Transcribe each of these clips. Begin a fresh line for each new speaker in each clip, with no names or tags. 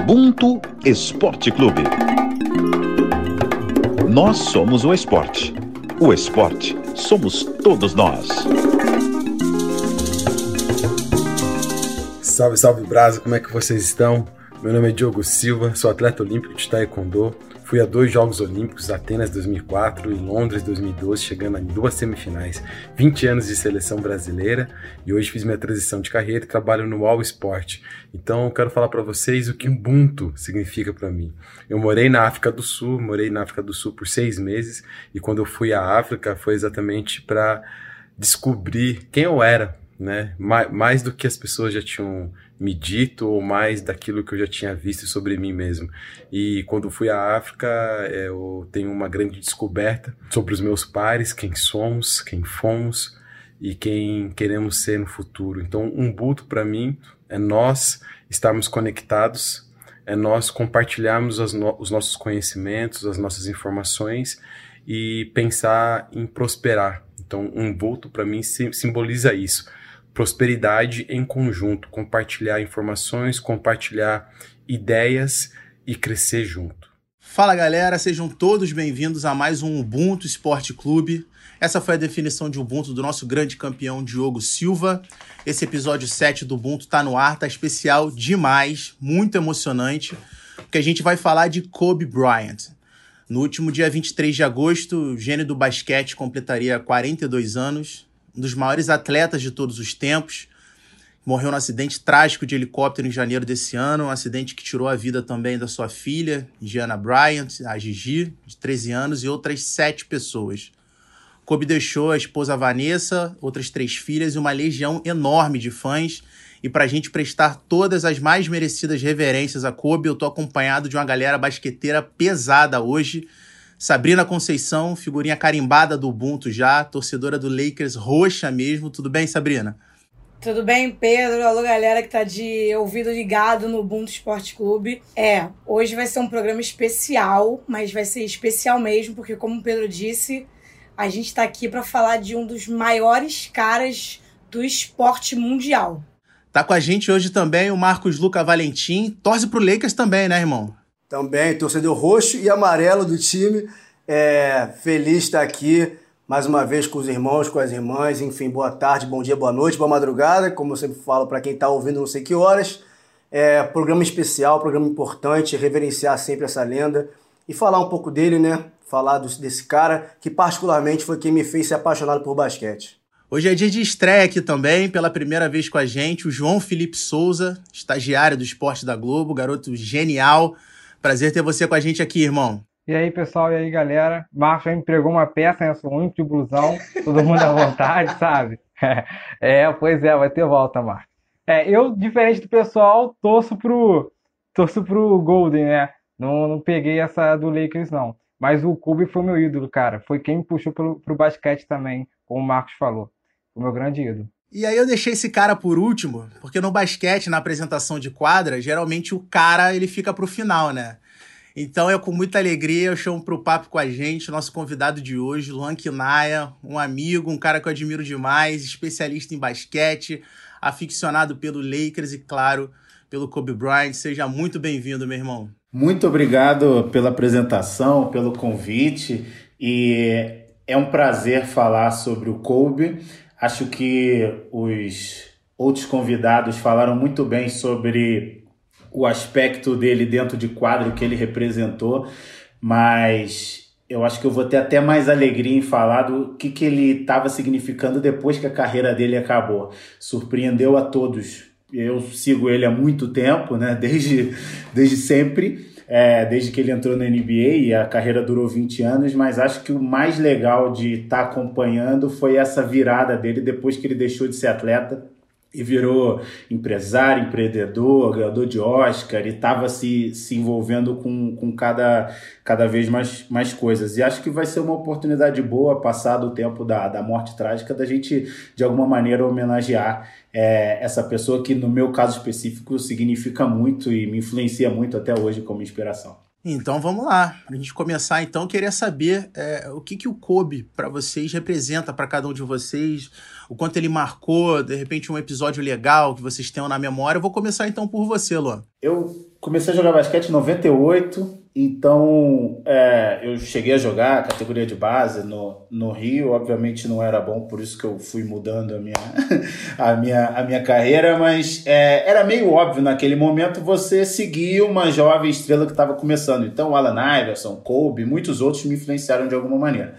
Ubuntu Esporte Clube. Nós somos o esporte. O esporte somos todos nós.
Salve, salve Brasa, como é que vocês estão? Meu nome é Diogo Silva, sou atleta olímpico de Taekwondo. Fui a dois Jogos Olímpicos, Atenas 2004 e Londres 2012, chegando em duas semifinais. 20 anos de seleção brasileira e hoje fiz minha transição de carreira e trabalho no All Sport. Então eu quero falar para vocês o que Ubuntu significa para mim. Eu morei na África do Sul, morei na África do Sul por seis meses e quando eu fui à África foi exatamente para descobrir quem eu era, né? Mais, mais do que as pessoas já tinham me dito ou mais daquilo que eu já tinha visto sobre mim mesmo. E quando fui à África, eu tenho uma grande descoberta sobre os meus pares, quem somos, quem fomos e quem queremos ser no futuro. Então, um buto para mim é nós estarmos conectados, é nós compartilharmos no os nossos conhecimentos, as nossas informações e pensar em prosperar. Então, um vulto para mim simboliza isso prosperidade em conjunto, compartilhar informações, compartilhar ideias e crescer junto.
Fala galera, sejam todos bem-vindos a mais um Ubuntu Esporte Clube. Essa foi a definição de Ubuntu do nosso grande campeão Diogo Silva. Esse episódio 7 do Ubuntu tá no ar, tá especial demais, muito emocionante, porque a gente vai falar de Kobe Bryant. No último dia 23 de agosto, o gênio do basquete completaria 42 anos, um dos maiores atletas de todos os tempos. Morreu num acidente trágico de helicóptero em janeiro desse ano, um acidente que tirou a vida também da sua filha, Gianna Bryant, a Gigi, de 13 anos, e outras sete pessoas. Kobe deixou a esposa Vanessa, outras três filhas e uma legião enorme de fãs. E para a gente prestar todas as mais merecidas reverências a Kobe, eu tô acompanhado de uma galera basqueteira pesada hoje. Sabrina Conceição, figurinha carimbada do Ubuntu já, torcedora do Lakers roxa mesmo. Tudo bem, Sabrina?
Tudo bem, Pedro? Alô, galera que tá de ouvido ligado no Ubuntu Esporte Clube. É, hoje vai ser um programa especial, mas vai ser especial mesmo, porque como o Pedro disse, a gente tá aqui para falar de um dos maiores caras do esporte mundial.
Tá com a gente hoje também o Marcos Luca Valentim. Torce pro Lakers também, né, irmão?
Também, torcedor roxo e amarelo do time. É, feliz de estar aqui mais uma vez com os irmãos, com as irmãs. Enfim, boa tarde, bom dia, boa noite, boa madrugada. Como eu sempre falo para quem está ouvindo, não sei que horas. É, programa especial, programa importante, reverenciar sempre essa lenda e falar um pouco dele, né? Falar desse cara que, particularmente, foi quem me fez ser apaixonado por basquete.
Hoje é dia de estreia aqui também, pela primeira vez com a gente, o João Felipe Souza, estagiário do Esporte da Globo, garoto genial Prazer ter você com a gente aqui, irmão.
E aí, pessoal, e aí, galera? Marcos já me pregou uma peça, né? Sou muito de blusão, todo mundo à vontade, sabe? É, pois é, vai ter volta, Marcos. É, eu, diferente do pessoal, torço pro, torço pro Golden, né? Não, não peguei essa do Lakers, não. Mas o Kobe foi meu ídolo, cara. Foi quem me puxou pro, pro basquete também, como o Marcos falou. Foi meu grande ídolo.
E aí eu deixei esse cara por último, porque no basquete, na apresentação de quadra, geralmente o cara ele fica pro final, né? Então é com muita alegria eu chamo pro papo com a gente, nosso convidado de hoje, Luan Quinaia, um amigo, um cara que eu admiro demais, especialista em basquete, aficionado pelo Lakers e, claro, pelo Kobe Bryant. Seja muito bem-vindo, meu irmão.
Muito obrigado pela apresentação, pelo convite e é um prazer falar sobre o Kobe. Acho que os outros convidados falaram muito bem sobre o aspecto dele dentro de quadro que ele representou, mas eu acho que eu vou ter até mais alegria em falar do que, que ele estava significando depois que a carreira dele acabou. Surpreendeu a todos. Eu sigo ele há muito tempo, né? desde, desde sempre é, desde que ele entrou na NBA e a carreira durou 20 anos, mas acho que o mais legal de estar tá acompanhando foi essa virada dele depois que ele deixou de ser atleta e virou empresário, empreendedor, ganhador de Oscar e estava se, se envolvendo com, com cada, cada vez mais, mais coisas. E acho que vai ser uma oportunidade boa, passado o tempo da, da morte trágica, da gente, de alguma maneira, homenagear é, essa pessoa que, no meu caso específico, significa muito e me influencia muito até hoje como inspiração.
Então vamos lá, a gente começar então, queria saber é, o que, que o Kobe para vocês representa para cada um de vocês, o quanto ele marcou, de repente um episódio legal que vocês tenham na memória. Eu vou começar então por você, Luan.
Eu comecei a jogar basquete em 98, então é, eu cheguei a jogar categoria de base no, no Rio, obviamente não era bom, por isso que eu fui mudando a minha, a minha, a minha carreira, mas é, era meio óbvio naquele momento você seguir uma jovem estrela que estava começando. Então, Alan Iverson, Kobe, muitos outros me influenciaram de alguma maneira.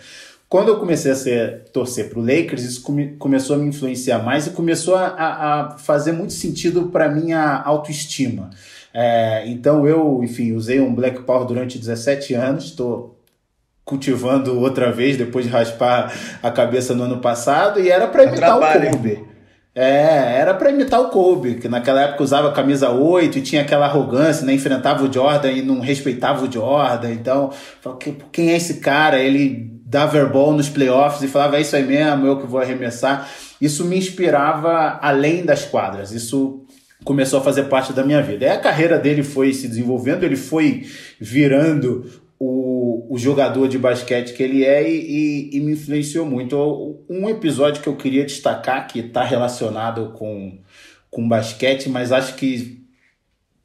Quando eu comecei a ser, torcer para o Lakers, isso come, começou a me influenciar mais e começou a, a fazer muito sentido para minha autoestima. É, então eu, enfim, usei um Black Power durante 17 anos, estou cultivando outra vez depois de raspar a cabeça no ano passado e era para imitar o Kobe. É, era para imitar o Kobe, que naquela época usava camisa 8 e tinha aquela arrogância, né? enfrentava o Jordan e não respeitava o Jordan. Então, quem é esse cara? Ele dava airball nos playoffs e falava: é isso aí mesmo, eu que vou arremessar. Isso me inspirava além das quadras. Isso começou a fazer parte da minha vida. E a carreira dele foi se desenvolvendo, ele foi virando o, o jogador de basquete que ele é e, e, e me influenciou muito. Um episódio que eu queria destacar, que está relacionado com, com basquete, mas acho que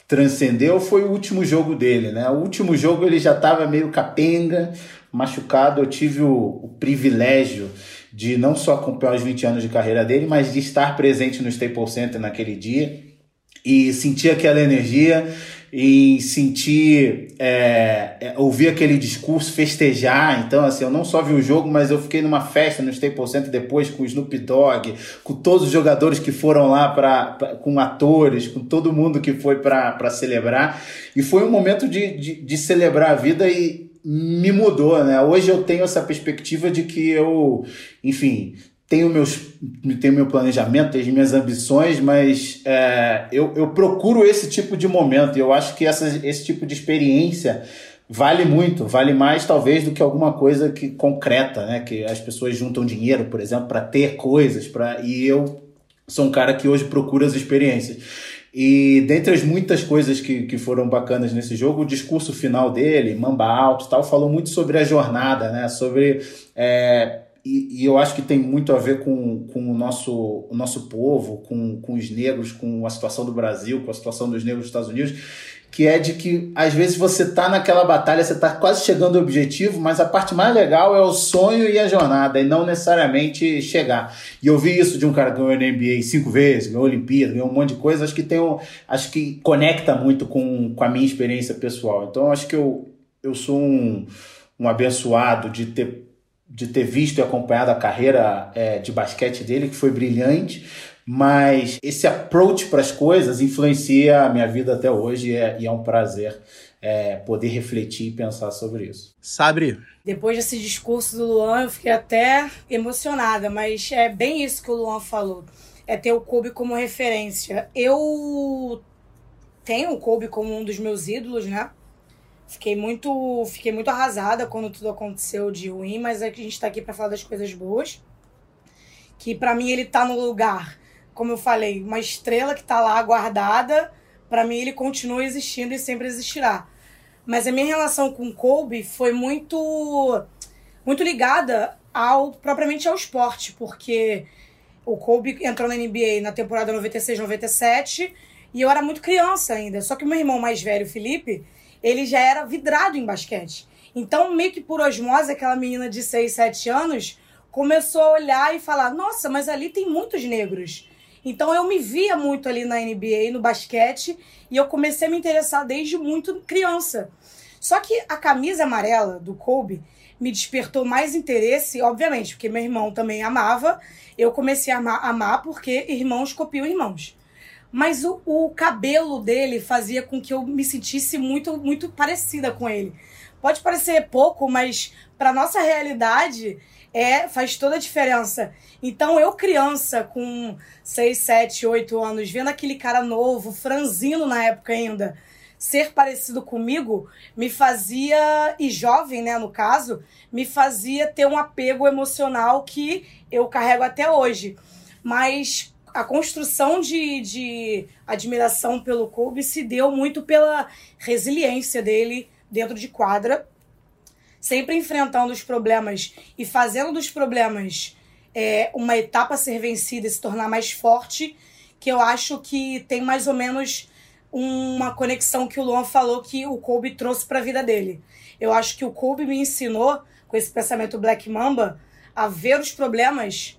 transcendeu foi o último jogo dele, né? O último jogo ele já estava meio capenga, machucado. Eu tive o, o, privilégio de não só acompanhar os 20 anos de carreira dele, mas de estar presente no Staples Center naquele dia e sentir aquela energia e sentir, é, é, ouvir aquele discurso, festejar. Então, assim, eu não só vi o jogo, mas eu fiquei numa festa no Staples Center depois com o Snoop Dogg, com todos os jogadores que foram lá, pra com atores, com todo mundo que foi para celebrar. E foi um momento de, de, de celebrar a vida e, me mudou, né? Hoje eu tenho essa perspectiva de que eu, enfim, tenho meus tenho meu planejamento, tenho minhas ambições, mas é, eu, eu procuro esse tipo de momento e eu acho que essa, esse tipo de experiência vale muito, vale mais talvez do que alguma coisa que concreta, né? Que as pessoas juntam dinheiro, por exemplo, para ter coisas, para e eu sou um cara que hoje procura as experiências. E dentre as muitas coisas que, que foram bacanas nesse jogo, o discurso final dele, Mamba Alto tal, falou muito sobre a jornada, né? Sobre é, e, eu acho que tem muito a ver com, com o, nosso, o nosso povo, com, com os negros, com a situação do Brasil, com a situação dos negros nos Estados Unidos, que é de que às vezes você tá naquela batalha, você tá quase chegando ao objetivo, mas a parte mais legal é o sonho e a jornada, e não necessariamente chegar. E eu vi isso de um cara que ganhou NBA cinco vezes, ganhou Olimpíada, ganhou um monte de coisa, acho que tem um, acho que conecta muito com, com a minha experiência pessoal. Então acho que eu, eu sou um, um abençoado de ter de ter visto e acompanhado a carreira é, de basquete dele, que foi brilhante, mas esse approach para as coisas influencia a minha vida até hoje e é, e é um prazer é, poder refletir e pensar sobre isso.
Sabre?
Depois desse discurso do Luan, eu fiquei até emocionada, mas é bem isso que o Luan falou. É ter o Kobe como referência. Eu tenho o Kobe como um dos meus ídolos, né? Fiquei muito, fiquei muito arrasada quando tudo aconteceu de ruim, mas é que a gente tá aqui para falar das coisas boas. Que para mim ele tá no lugar, como eu falei, uma estrela que tá lá guardada, para mim ele continua existindo e sempre existirá. Mas a minha relação com o Kobe foi muito muito ligada ao propriamente ao esporte, porque o Kobe entrou na NBA na temporada 96-97 e eu era muito criança ainda. Só que meu irmão mais velho, Felipe, ele já era vidrado em basquete. Então, meio que por osmose, aquela menina de 6, 7 anos começou a olhar e falar: nossa, mas ali tem muitos negros. Então eu me via muito ali na NBA, no basquete, e eu comecei a me interessar desde muito criança. Só que a camisa amarela do Kobe me despertou mais interesse, obviamente, porque meu irmão também amava. Eu comecei a amar, amar porque irmãos copiam irmãos mas o, o cabelo dele fazia com que eu me sentisse muito, muito parecida com ele. Pode parecer pouco, mas para nossa realidade é faz toda a diferença. Então eu criança com 6, 7, 8 anos, vendo aquele cara novo, franzino na época ainda, ser parecido comigo, me fazia e jovem, né, no caso, me fazia ter um apego emocional que eu carrego até hoje. Mas a construção de, de admiração pelo Kobe se deu muito pela resiliência dele dentro de quadra, sempre enfrentando os problemas e fazendo dos problemas é, uma etapa a ser vencida e se tornar mais forte, que eu acho que tem mais ou menos uma conexão que o Luan falou que o Kobe trouxe para a vida dele. Eu acho que o Kobe me ensinou, com esse pensamento Black Mamba, a ver os problemas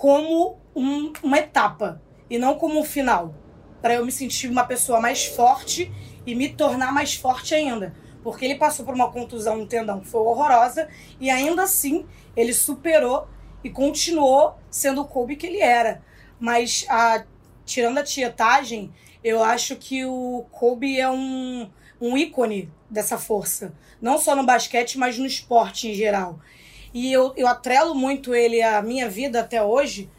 como um, uma etapa e não como um final. Para eu me sentir uma pessoa mais forte e me tornar mais forte ainda. Porque ele passou por uma contusão no tendão que foi horrorosa e ainda assim ele superou e continuou sendo o Kobe que ele era. Mas a, tirando a tietagem, eu acho que o Kobe é um, um ícone dessa força. Não só no basquete, mas no esporte em geral. E eu, eu atrelo muito ele à minha vida até hoje,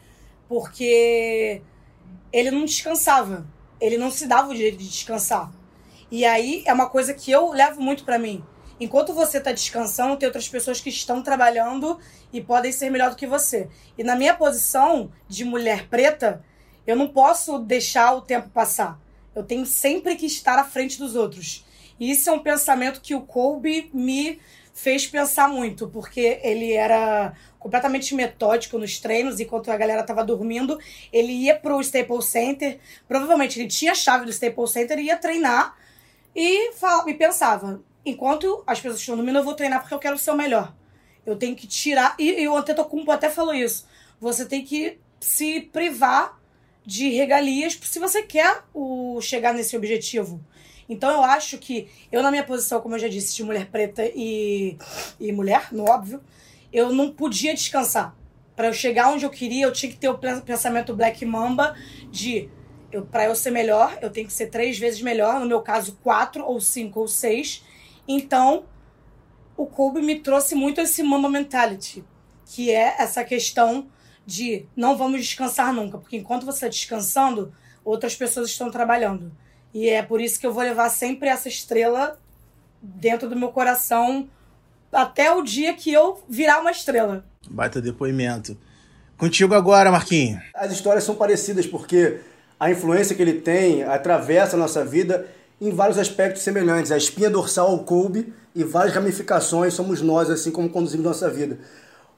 porque ele não descansava. Ele não se dava o direito de descansar. E aí é uma coisa que eu levo muito para mim. Enquanto você está descansando, tem outras pessoas que estão trabalhando e podem ser melhor do que você. E na minha posição de mulher preta, eu não posso deixar o tempo passar. Eu tenho sempre que estar à frente dos outros. E isso é um pensamento que o Kobe me fez pensar muito, porque ele era completamente metódico nos treinos, enquanto a galera estava dormindo, ele ia pro Staples Center, provavelmente ele tinha a chave do Staples Center e ia treinar e, falava, e pensava, enquanto as pessoas estão dormindo, eu vou treinar porque eu quero ser o melhor. Eu tenho que tirar. E, e o Antetokounmpo até falou isso. Você tem que se privar de regalias se você quer o, chegar nesse objetivo. Então eu acho que eu, na minha posição, como eu já disse, de mulher preta e, e mulher, no óbvio, eu não podia descansar. Para eu chegar onde eu queria, eu tinha que ter o pensamento Black Mamba de eu, para eu ser melhor, eu tenho que ser três vezes melhor, no meu caso, quatro ou cinco ou seis. Então, o Kobe me trouxe muito esse Mamba Mentality, que é essa questão de não vamos descansar nunca, porque enquanto você está descansando, outras pessoas estão trabalhando. E é por isso que eu vou levar sempre essa estrela dentro do meu coração até o dia que eu virar uma estrela.
Baita depoimento. Contigo agora, Marquinhos.
As histórias são parecidas porque a influência que ele tem atravessa a nossa vida em vários aspectos semelhantes. A espinha dorsal, o Kobe, e várias ramificações somos nós, assim como conduzimos nossa vida.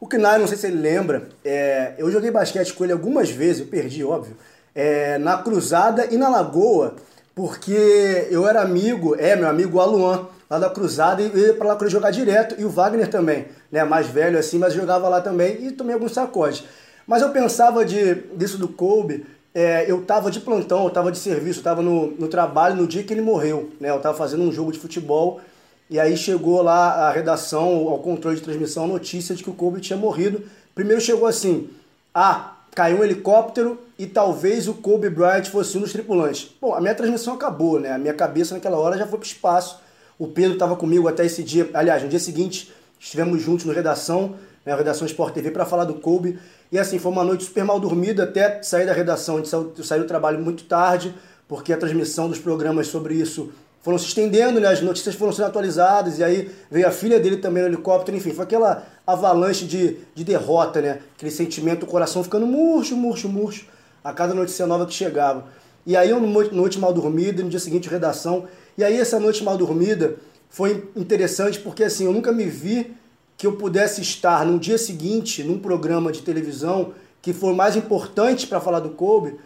O Knai, não sei se ele lembra, é, eu joguei basquete com ele algumas vezes, eu perdi, óbvio, é, na Cruzada e na Lagoa, porque eu era amigo, é, meu amigo Aluan, lá da Cruzada, e ia pra lá ele jogar direto, e o Wagner também, né, mais velho assim, mas jogava lá também, e tomei alguns sacodes. Mas eu pensava de, disso do Kobe, é, eu tava de plantão, eu tava de serviço, eu tava no, no trabalho no dia que ele morreu, né? Eu tava fazendo um jogo de futebol e aí chegou lá a redação, ao controle de transmissão, a notícia de que o Kobe tinha morrido. Primeiro chegou assim: ah, caiu um helicóptero e talvez o Kobe Bryant fosse um dos tripulantes. Bom, a minha transmissão acabou, né? A minha cabeça naquela hora já foi pro espaço. O Pedro estava comigo até esse dia, aliás, no dia seguinte estivemos juntos no redação, né, a redação Sport TV, para falar do Kobe. E assim, foi uma noite super mal dormida até sair da redação. A gente saiu, saiu do trabalho muito tarde, porque a transmissão dos programas sobre isso foram se estendendo, né? as notícias foram sendo atualizadas, e aí veio a filha dele também no helicóptero, enfim, foi aquela avalanche de, de derrota, né? Aquele sentimento, o coração ficando murcho, murcho, murcho, a cada notícia nova que chegava. E aí, uma noite mal dormida, no dia seguinte, redação. E aí, essa noite mal dormida foi interessante porque, assim, eu nunca me vi que eu pudesse estar no dia seguinte num programa de televisão que for mais importante para falar do Kobe,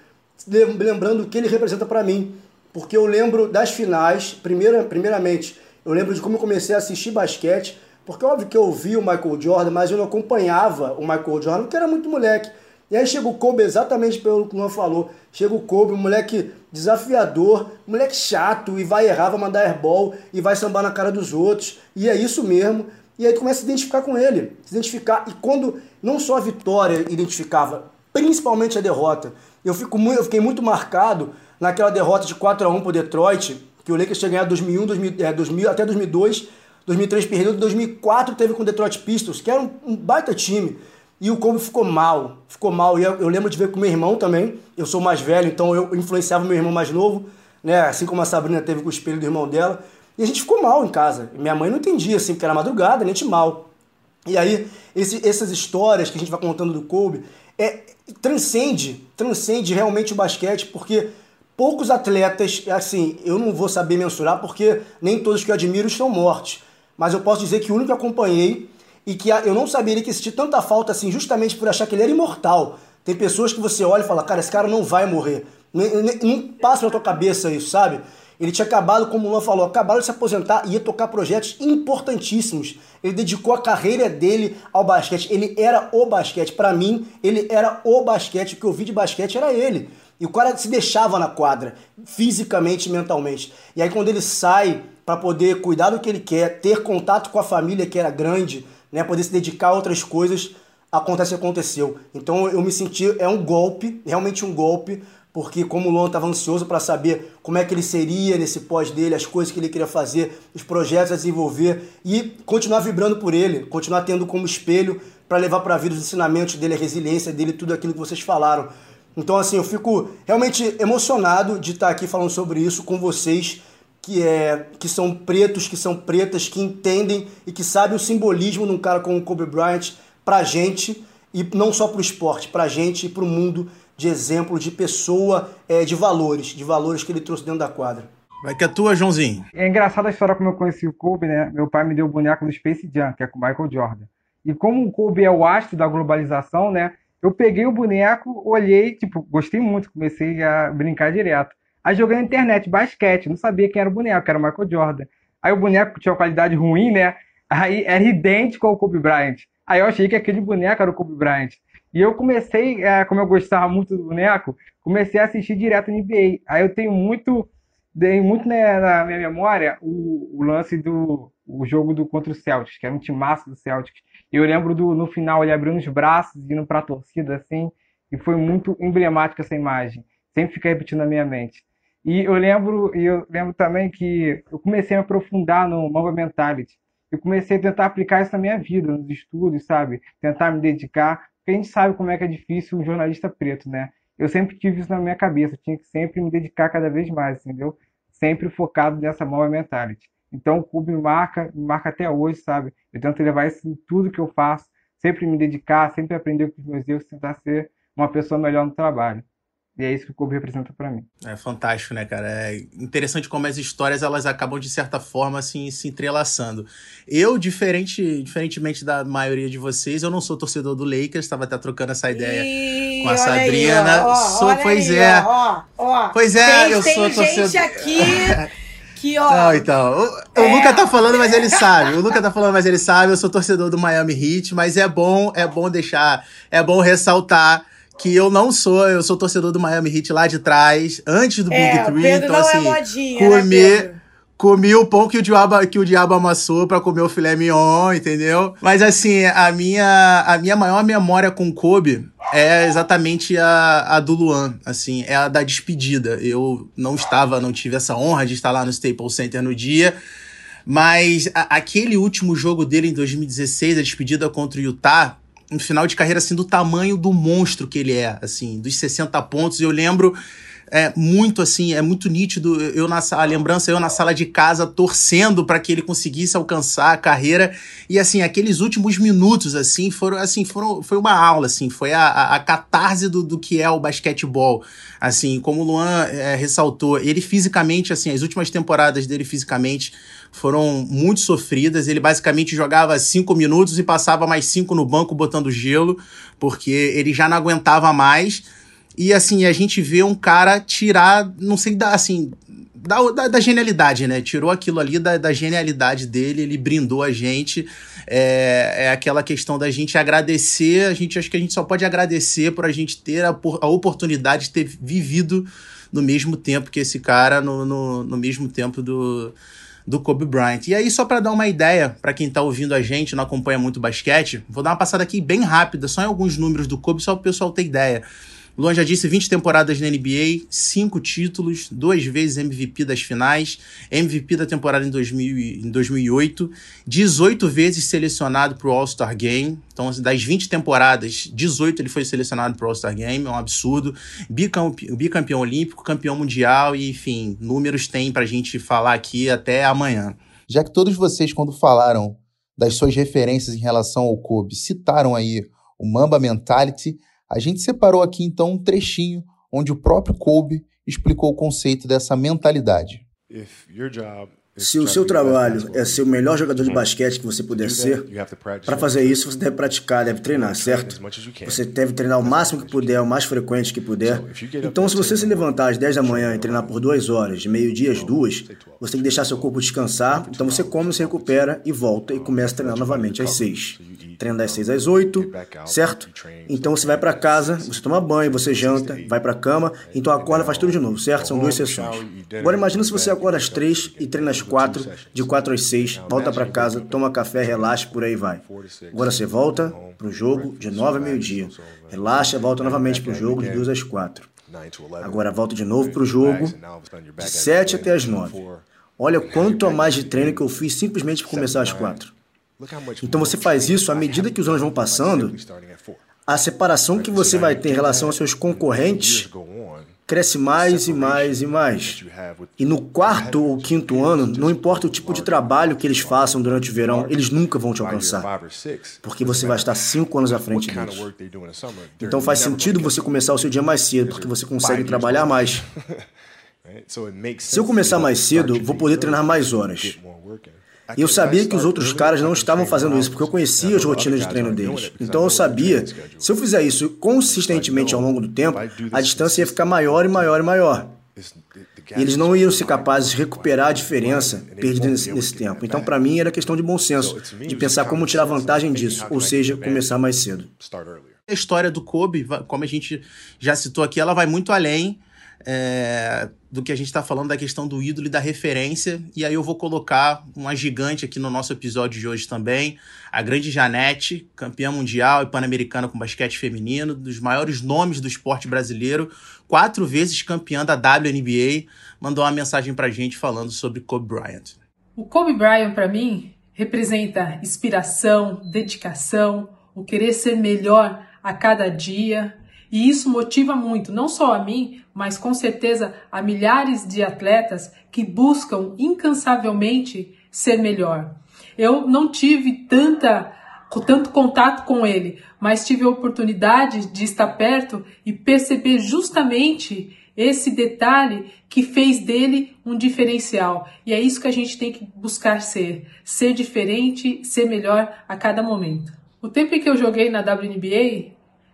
lembrando o que ele representa para mim. Porque eu lembro das finais, primeira, primeiramente, eu lembro de como eu comecei a assistir basquete, porque óbvio que eu vi o Michael Jordan, mas eu não acompanhava o Michael Jordan, porque era muito moleque. E aí chega o Kobe exatamente pelo que o Luan falou. Chega o Kobe, um moleque desafiador, moleque chato, e vai errar, vai mandar airball, e vai sambar na cara dos outros. E é isso mesmo. E aí tu começa a se identificar com ele, se identificar. E quando não só a vitória identificava, principalmente a derrota, eu, fico muito, eu fiquei muito marcado naquela derrota de 4 a 1 pro Detroit, que o Lakers tinha ganhado 2001, 2000, é, 2000, até 2002, 2003 perdeu, 2004 teve com o Detroit Pistons, que era um, um baita time. E o Kobe ficou mal, ficou mal. E eu, eu, lembro de ver com meu irmão também. Eu sou mais velho, então eu influenciava meu irmão mais novo, né? Assim como a Sabrina teve com o espelho do irmão dela. E a gente ficou mal em casa. Minha mãe não entendia, assim, porque era madrugada, a gente mal. E aí, esse, essas histórias que a gente vai contando do Kobe, é, transcende, transcende realmente o basquete, porque poucos atletas, assim, eu não vou saber mensurar, porque nem todos que eu admiro estão mortos. Mas eu posso dizer que o único que acompanhei e que eu não saberia que existia tanta falta, assim, justamente por achar que ele era imortal. Tem pessoas que você olha e fala, cara, esse cara não vai morrer. Não, passa na tua cabeça isso, sabe? Ele tinha acabado, como o Luan falou, acabado de se aposentar e ia tocar projetos importantíssimos. Ele dedicou a carreira dele ao basquete. Ele era o basquete. Para mim, ele era o basquete. O que eu vi de basquete era ele. E o cara se deixava na quadra, fisicamente e mentalmente. E aí, quando ele sai para poder cuidar do que ele quer, ter contato com a família que era grande, né, poder se dedicar a outras coisas, acontece aconteceu. Então eu me senti, é um golpe, realmente um golpe, porque como o Luan estava ansioso para saber como é que ele seria nesse pós dele, as coisas que ele queria fazer, os projetos a desenvolver e continuar vibrando por ele, continuar tendo como espelho para levar para a vida os ensinamentos dele, a resiliência dele, tudo aquilo que vocês falaram. Então assim, eu fico realmente emocionado de estar aqui falando sobre isso com vocês que é que são pretos, que são pretas, que entendem e que sabem o simbolismo de um cara como o Kobe Bryant pra gente e não só pro esporte, pra gente e pro mundo de exemplo, de pessoa, é, de valores, de valores que ele trouxe dentro da quadra.
Vai que é tua, Joãozinho.
É engraçada a história como eu conheci o Kobe, né? Meu pai me deu o boneco do Space Jam, que é com o Michael Jordan. E como o Kobe é o astro da globalização, né? Eu peguei o boneco, olhei, tipo, gostei muito, comecei a brincar direto. Aí joguei na internet basquete, não sabia quem era o boneco, era o Michael Jordan. Aí o boneco tinha uma qualidade ruim, né? Aí era idêntico ao Kobe Bryant. Aí eu achei que aquele boneco era o Kobe Bryant. E eu comecei, é, como eu gostava muito do boneco, comecei a assistir direto no NBA. Aí eu tenho muito, dei muito né, na minha memória o, o, lance do o jogo do contra o Celtics, que era um timaço do Celtics. Eu lembro do no final ele abrindo os braços, indo para a torcida assim, e foi muito emblemática essa imagem. Sempre fica repetindo na minha mente. E eu lembro, eu lembro também que eu comecei a me aprofundar no Mamba Mentality. Eu comecei a tentar aplicar isso na minha vida, nos estudos, sabe? Tentar me dedicar porque a gente sabe como é que é difícil um jornalista preto, né? Eu sempre tive isso na minha cabeça, eu tinha que sempre me dedicar cada vez mais, entendeu? Sempre focado nessa nova mentality. Então o clube me marca, me marca até hoje, sabe? Eu tento levar isso em tudo que eu faço, sempre me dedicar, sempre aprender com os meus erros, tentar ser uma pessoa melhor no trabalho. E é isso que o Kobe representa para mim.
É fantástico, né, cara? É interessante como as histórias elas acabam de certa forma assim se entrelaçando. Eu, diferente, diferentemente da maioria de vocês, eu não sou torcedor do Lakers, estava até trocando essa ideia
Ih,
com a
olha
Sabrina.
Aí, ó, ó,
sou,
olha
pois
aí,
é.
Ó, ó,
Pois é,
tem,
eu
tem
sou
gente
torcedor.
aqui que, ó.
Não, então. O, o
É.
Luca tá falando, mas ele sabe. O Luca tá falando, mas ele sabe. Eu sou torcedor do Miami Heat, mas é bom, é bom deixar, é bom ressaltar que eu não sou, eu sou torcedor do Miami Heat lá de trás, antes do
É,
Big
o
Three,
Pedro
então
não
assim,
é modinha,
comer,
né,
comi o pão que o diabo, que o diabo amassou pra comer o filé mignon, entendeu? Mas assim, a minha, a minha maior memória com Kobe é exatamente a, a do Luan, assim, é a da despedida. Eu não estava, não tive essa honra de estar lá no Staples Center no dia, mas a- aquele último jogo dele em 2016, a despedida contra o Utah, um final de carreira assim do tamanho do monstro que ele é, assim, dos 60 pontos. Eu lembro é muito assim, é muito nítido. Eu na a lembrança eu na sala de casa torcendo para que ele conseguisse alcançar a carreira. E assim aqueles últimos minutos assim foram assim foram foi uma aula assim foi a, a, a catarse do, do que é o basquetebol. Assim como o Luan é, ressaltou ele fisicamente assim as últimas temporadas dele fisicamente foram muito sofridas. Ele basicamente jogava cinco minutos e passava mais cinco no banco botando gelo porque ele já não aguentava mais e assim, a gente vê um cara tirar, não sei, da, assim, da, da, da genialidade, né? Tirou aquilo ali da, da genialidade dele, ele brindou a gente. É, é aquela questão da gente agradecer, a gente acho que a gente só pode agradecer por a gente ter a, a oportunidade de ter vivido no mesmo tempo que esse cara, no, no, no mesmo tempo do, do Kobe Bryant. E aí, só para dar uma ideia, para quem tá ouvindo a gente, não acompanha muito basquete, vou dar uma passada aqui bem rápida, só em alguns números do Kobe, só para o pessoal ter ideia. Luan já disse 20 temporadas na NBA, 5 títulos, duas vezes MVP das finais, MVP da temporada em, 2000, e- em 2008, 18 vezes selecionado para o All-Star Game. Então, assim, das 20 temporadas, 18 ele foi selecionado para o All-Star Game, é um absurdo. Bicampe- bicampeão olímpico, campeão mundial, e enfim, números tem para a gente falar aqui até amanhã.
Já que todos vocês, quando falaram das suas referências em relação ao Kobe, citaram aí o Mamba Mentality, a gente separou aqui então um trechinho onde o próprio Kobe explicou o conceito dessa mentalidade.
if your job
Se o seu trabalho é ser o melhor jogador de basquete que você puder ser, para fazer isso você deve praticar, deve treinar, certo? Você deve treinar o máximo que puder, o mais frequente que puder. Então, se você se levantar às 10 da manhã e treinar por duas horas, de meio-dia às duas, você tem que deixar seu corpo descansar. Então, você come, se recupera e volta e começa a treinar novamente às 6 treina das 6 às 8, certo? Então você vai para casa, você toma banho, você janta, vai para cama, então acorda faz tudo de novo, certo? São duas sessões. Agora imagina se você acorda às 3 e treina às 4, de 4 às 6, volta para casa, toma café, relaxa, por aí vai. Agora você volta pro jogo de 9 a meio-dia. Relaxa, volta novamente pro jogo de 2 às 4. Agora volta de novo pro jogo de 7 até as 9. Olha quanto a mais de treino que eu fiz simplesmente para começar às 4. Então você faz isso à medida que os anos vão passando, a separação que você vai ter em relação aos seus concorrentes cresce mais e mais e mais. E no quarto ou quinto ano, não importa o tipo de trabalho que eles façam durante o verão, eles nunca vão te alcançar, porque você vai estar cinco anos à frente deles. Então faz sentido você começar o seu dia mais cedo, porque você consegue trabalhar mais. Se eu começar mais cedo, vou poder treinar mais horas. E eu sabia que os outros caras não estavam fazendo isso, porque eu conhecia as rotinas de treino deles. Então eu sabia, se eu fizer isso consistentemente ao longo do tempo, a distância ia ficar maior e maior e maior. E eles não iam ser capazes de recuperar a diferença perdida nesse, nesse tempo. Então, para mim, era questão de bom senso, de pensar como tirar vantagem disso, ou seja, começar mais cedo.
A história do Kobe, como a gente já citou aqui, ela vai muito além é, do que a gente está falando da questão do ídolo e da referência. E aí eu vou colocar uma gigante aqui no nosso episódio de hoje também, a grande Janete, campeã mundial e pan-americana com basquete feminino, dos maiores nomes do esporte brasileiro, quatro vezes campeã da WNBA, mandou uma mensagem pra gente falando sobre Kobe Bryant.
O Kobe Bryant, para mim, representa inspiração, dedicação, o querer ser melhor a cada dia, e isso motiva muito, não só a mim, mas com certeza a milhares de atletas que buscam incansavelmente ser melhor. Eu não tive tanta tanto contato com ele, mas tive a oportunidade de estar perto e perceber justamente esse detalhe que fez dele um diferencial. E é isso que a gente tem que buscar ser, ser diferente, ser melhor a cada momento. O tempo em que eu joguei na WNBA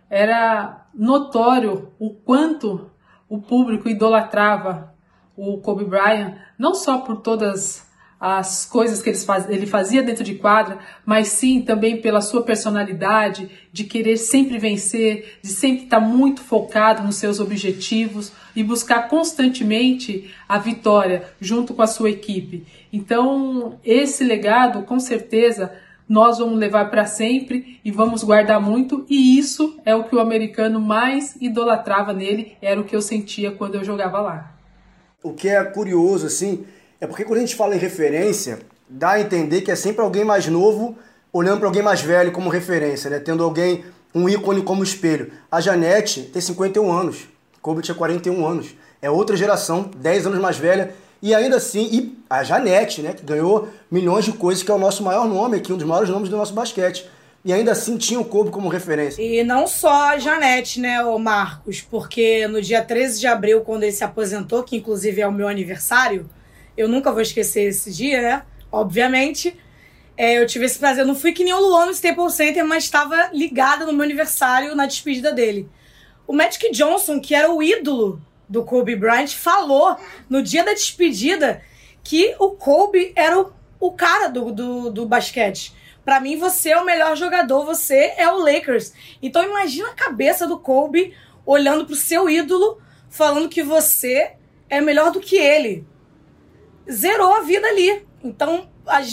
era notório o quanto o público idolatrava o Kobe Bryant, não só por todas as coisas que ele fazia dentro de quadra, mas sim também pela sua personalidade, de querer sempre vencer, de sempre estar muito focado nos seus objetivos e buscar constantemente a vitória junto com a sua equipe. Então, esse legado, com certeza, nós vamos levar para sempre e vamos guardar muito, e isso é o que o americano mais idolatrava nele, era o que eu sentia quando eu jogava lá.
O que é curioso, assim, é porque quando a gente fala em referência, dá a entender que é sempre alguém mais novo olhando para alguém mais velho como referência, né? Tendo alguém, um ícone como espelho. A Janete tem 51 anos, Kobe tinha 41 anos. É outra geração, 10 anos mais velha, e ainda assim, e a Janete, né, que ganhou milhões de coisas, que é o nosso maior nome aqui, um dos maiores nomes do nosso basquete. E ainda assim tinha o Kobe como referência.
E não só a Janete, né, o Marcos, porque no dia 13 de abril, quando ele se aposentou, que inclusive é o meu aniversário, eu nunca vou esquecer esse dia, né? Obviamente. É, eu tive esse prazer. Eu não fui que nem o Luan no Staples Center, mas estava ligada no meu aniversário na despedida dele. O Magic Johnson, que era o ídolo do Kobe Bryant, falou no dia da despedida que o Kobe era o, o cara do, do, do basquete. Para mim, você é o melhor jogador, você é o Lakers. Então imagina a cabeça do Kobe olhando pro seu ídolo, falando que você é melhor do que ele. Zerou a vida ali. Então,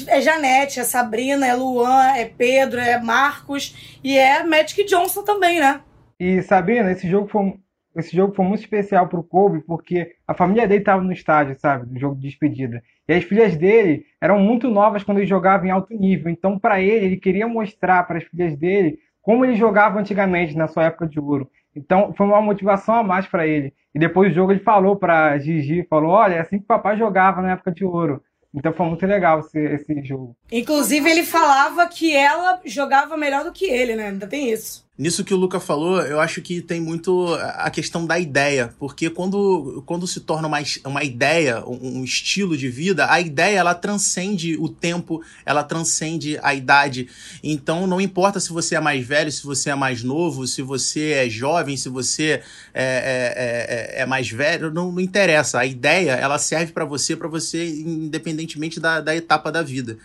é Janete, é Sabrina, é Luan, é Pedro, é Marcos e é Magic Johnson também, né?
E Sabrina, esse jogo foi esse jogo foi muito especial pro Kobe, porque a família dele estava no estádio, sabe? No jogo de despedida. E as filhas dele eram muito novas quando ele jogava em alto nível. Então, para ele, ele queria mostrar para as filhas dele como ele jogava antigamente, na sua época de ouro. Então, foi uma motivação a mais para ele. E depois do jogo, ele falou para Gigi: falou, olha, é assim que o papai jogava na época de ouro. Então foi muito legal esse, esse jogo.
Inclusive, ele falava que ela jogava melhor do que ele, né? Ainda tem isso.
Nisso que o Luca falou, eu acho que tem muito a questão da ideia, porque quando, quando se torna uma, uma ideia, um estilo de vida, a ideia ela transcende o tempo, ela transcende a idade. Então não importa se você é mais velho, se você é mais novo, se você é jovem, se você é, é, é, é mais velho, não, não, interessa. A ideia ela serve para você, para você, independentemente da, da etapa da vida.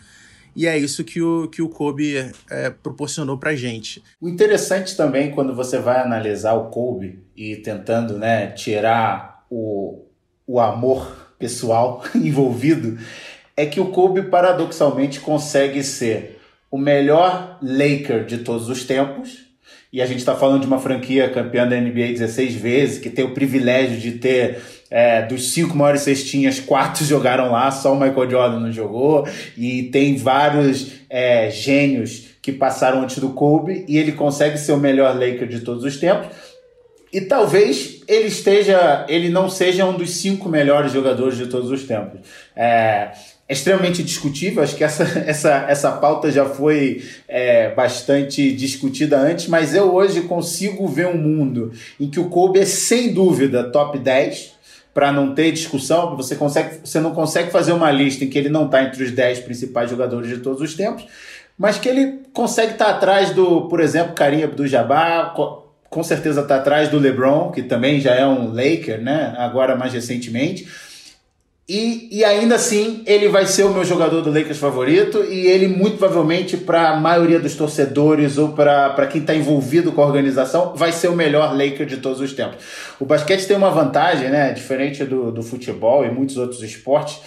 E é isso que o, que o Kobe é, proporcionou pra gente.
O interessante também, quando você vai analisar o Kobe e tentando né, tirar o, o amor pessoal envolvido, é que o Kobe paradoxalmente consegue ser o melhor Laker de todos os tempos. E a gente está falando de uma franquia campeã da NBA 16 vezes, que tem o privilégio de ter é, dos cinco maiores cestinhas, quatro jogaram lá, só o Michael Jordan não jogou. E tem vários é, gênios que passaram antes do Kobe e ele consegue ser o melhor Laker de todos os tempos. E talvez ele esteja, ele não seja um dos cinco melhores jogadores de todos os tempos. É, é extremamente discutível, acho que essa, essa, essa pauta já foi é, bastante discutida antes, mas eu hoje consigo ver um mundo em que o Kobe é sem dúvida top 10, para não ter discussão, você, consegue, você não consegue fazer uma lista em que ele não está entre os 10 principais jogadores de todos os tempos, mas que ele consegue estar tá atrás do, por exemplo, Karim Abdul-Jabbar, com certeza está atrás do LeBron, que também já é um Laker, né? agora mais recentemente, e, e ainda assim, ele vai ser o meu jogador do Lakers favorito e ele, muito provavelmente, para a maioria dos torcedores ou para quem está envolvido com a organização, vai ser o melhor Laker de todos os tempos. O basquete tem uma vantagem, né? Diferente do, do futebol e muitos outros esportes.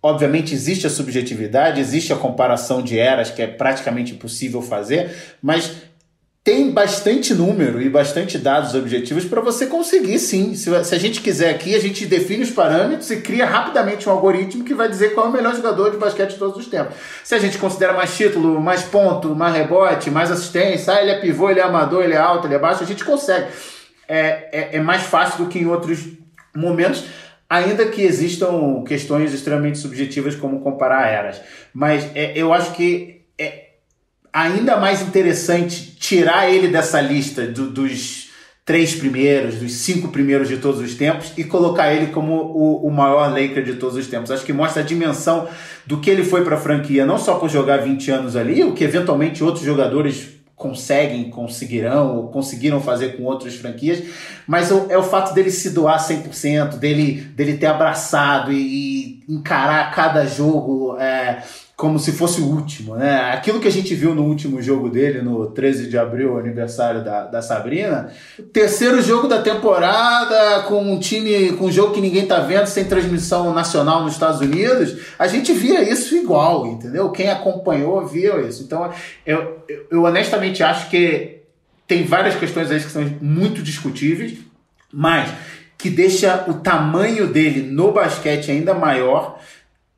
Obviamente existe a subjetividade, existe a comparação de eras que é praticamente impossível fazer, mas tem bastante número e bastante dados objetivos para você conseguir sim. Se, a gente quiser aqui, a gente define os parâmetros e cria rapidamente um algoritmo que vai dizer qual é o melhor jogador de basquete de todos os tempos. Se a gente considera mais título, mais ponto, mais rebote, mais assistência, ah, ele é pivô, ele é amador, ele é alto, ele é baixo, a gente consegue. É, é, é mais fácil do que em outros momentos, ainda que existam questões extremamente subjetivas como comparar eras. Mas é, eu acho que é, ainda mais interessante tirar ele dessa lista do, dos três primeiros, dos cinco primeiros de todos os tempos e colocar ele como o, o maior Laker de todos os tempos. Acho que mostra a dimensão do que ele foi para a franquia, não só por jogar 20 anos ali, o que eventualmente outros jogadores conseguem, conseguirão ou conseguiram fazer com outras franquias, mas é o fato dele se doar 100%, dele, dele ter abraçado e, e encarar cada jogo é, como se fosse o último, né? Aquilo que a gente viu no último jogo dele, no 13 de abril, aniversário da, da Sabrina, terceiro jogo da temporada, com um time, com um jogo que ninguém tá vendo, sem transmissão nacional nos Estados Unidos, a gente via isso igual, entendeu? Quem acompanhou viu isso. Então, eu, eu, honestamente acho que tem várias questões aí que são muito discutíveis, mas que deixa o tamanho dele no basquete ainda maior,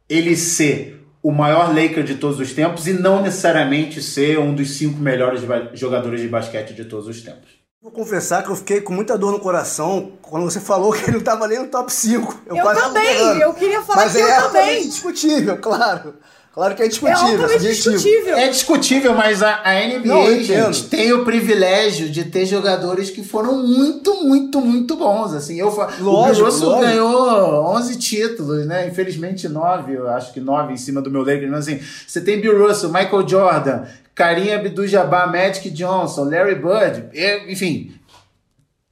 ele ser o maior Laker de todos os tempos e não necessariamente ser um dos cinco melhores jogadores de basquete de todos os tempos.
Vou confessar que eu fiquei com muita dor no coração quando você falou que ele não estava nem no top 5.
Eu, eu também, eu queria falar
Mas
que
é
eu também.
indiscutível, claro. Claro que é discutível.
É discutível.
É discutível, mas a, a NBA Não, gente, tem o privilégio de ter jogadores que foram muito, muito, muito bons. Assim, eu, lógico, o Bill Russell ganhou 11 títulos, né? Infelizmente 9, eu acho que 9 em cima do meu Lakers. Mas assim, você tem Bill Russell, Michael Jordan, Karim Abdul-Jabbar, Magic Johnson, Larry Bird, enfim,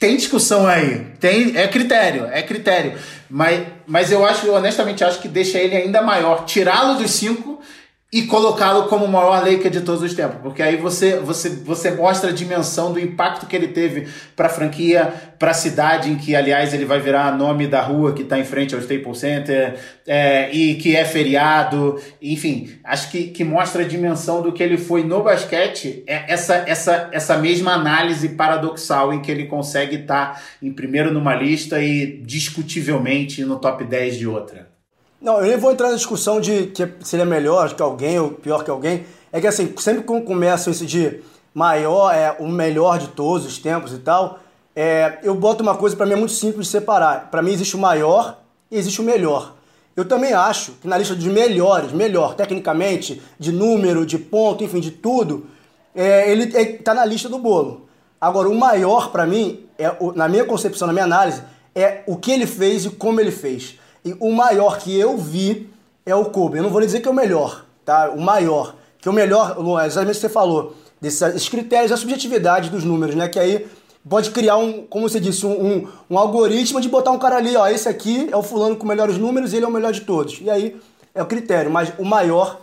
tem discussão aí, tem é critério, é critério. Mas, mas eu acho, eu honestamente acho que deixa ele ainda maior. Tirá-lo dos cinco e colocá-lo como o maior Laker de todos os tempos, porque aí você, você, você mostra a dimensão do impacto que ele teve para a franquia, para a cidade em que, aliás, ele vai virar nome da rua que está em frente ao Staples Center é, e que é feriado, enfim, acho que, que mostra a dimensão do que ele foi no basquete, é essa, essa, essa mesma análise paradoxal em que ele consegue estar tá em primeiro numa lista e discutivelmente no top 10 de outra.
Não, eu nem vou entrar na discussão de que seria melhor que alguém ou pior que alguém. É que assim, sempre quando começa isso de maior, é o melhor de todos os tempos e tal, é, eu boto uma coisa para mim é muito simples de separar. Para mim existe o maior e existe o melhor. Eu também acho que na lista de melhores, melhor, tecnicamente, de número, de ponto, enfim, de tudo, é, ele está é, na lista do bolo. Agora, o maior para mim, é, na minha concepção, na minha análise, é o que ele fez e como ele fez. E o maior que eu vi é o Kobe. Eu não vou dizer que é o melhor, tá? O maior. Que é o melhor, Luan, é exatamente o que você falou. Desses critérios, a subjetividade dos números, né? Que aí pode criar um, como você disse, um, um, um, algoritmo de botar um cara ali, ó, esse aqui é o fulano com melhores números e ele é o melhor de todos. E aí é o critério, mas o maior,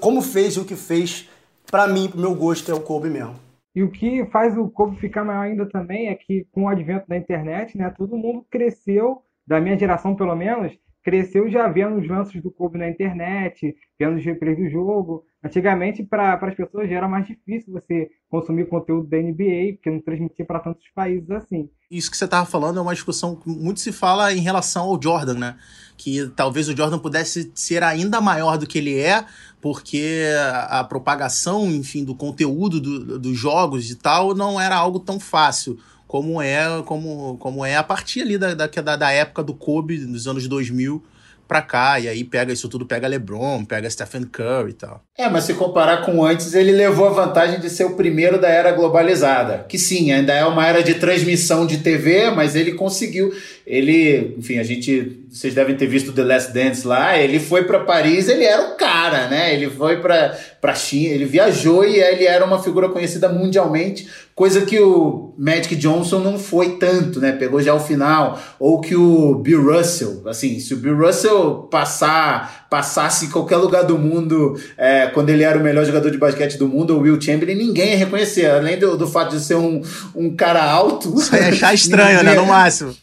como fez e o que fez, para mim, pro meu gosto, é o Kobe mesmo.
E o que faz o Kobe ficar maior ainda também é que com o advento da internet, né, todo mundo cresceu, da minha geração pelo menos, cresceu já vendo os lances do Kobe na internet, vendo os replays do jogo. Antigamente, para as pessoas, já era mais difícil você consumir conteúdo da NBA, porque não transmitia para tantos países assim.
Isso que você estava falando é uma discussão que muito se fala em relação ao Jordan, né? Que talvez o Jordan pudesse ser ainda maior do que ele é, porque a propagação, enfim, do conteúdo do, dos jogos e tal não era algo tão fácil como é como, como é a partir ali da, da, da época do Kobe, dos anos 2000 pra cá, e aí pega isso tudo, pega LeBron, pega Stephen Curry e tal.
É, mas se comparar com antes, ele levou a vantagem de ser o primeiro da era globalizada, que sim, ainda é uma era de transmissão de TV, mas ele conseguiu, ele, enfim, a gente, vocês devem ter visto The Last Dance lá, ele foi para Paris, ele era o cara, né? Ele foi para para China, ele viajou e ele era uma figura conhecida mundialmente coisa que o Magic Johnson não foi tanto, né? Pegou já o final, ou que o Bill Russell, assim, se o Bill Russell passar, passasse em qualquer lugar do mundo, é, quando ele era o melhor jogador de basquete do mundo, o Will Chamberlain, ninguém ia reconhecer, além do, do fato de ser um, um cara alto.
Você ia achar estranho, né? No máximo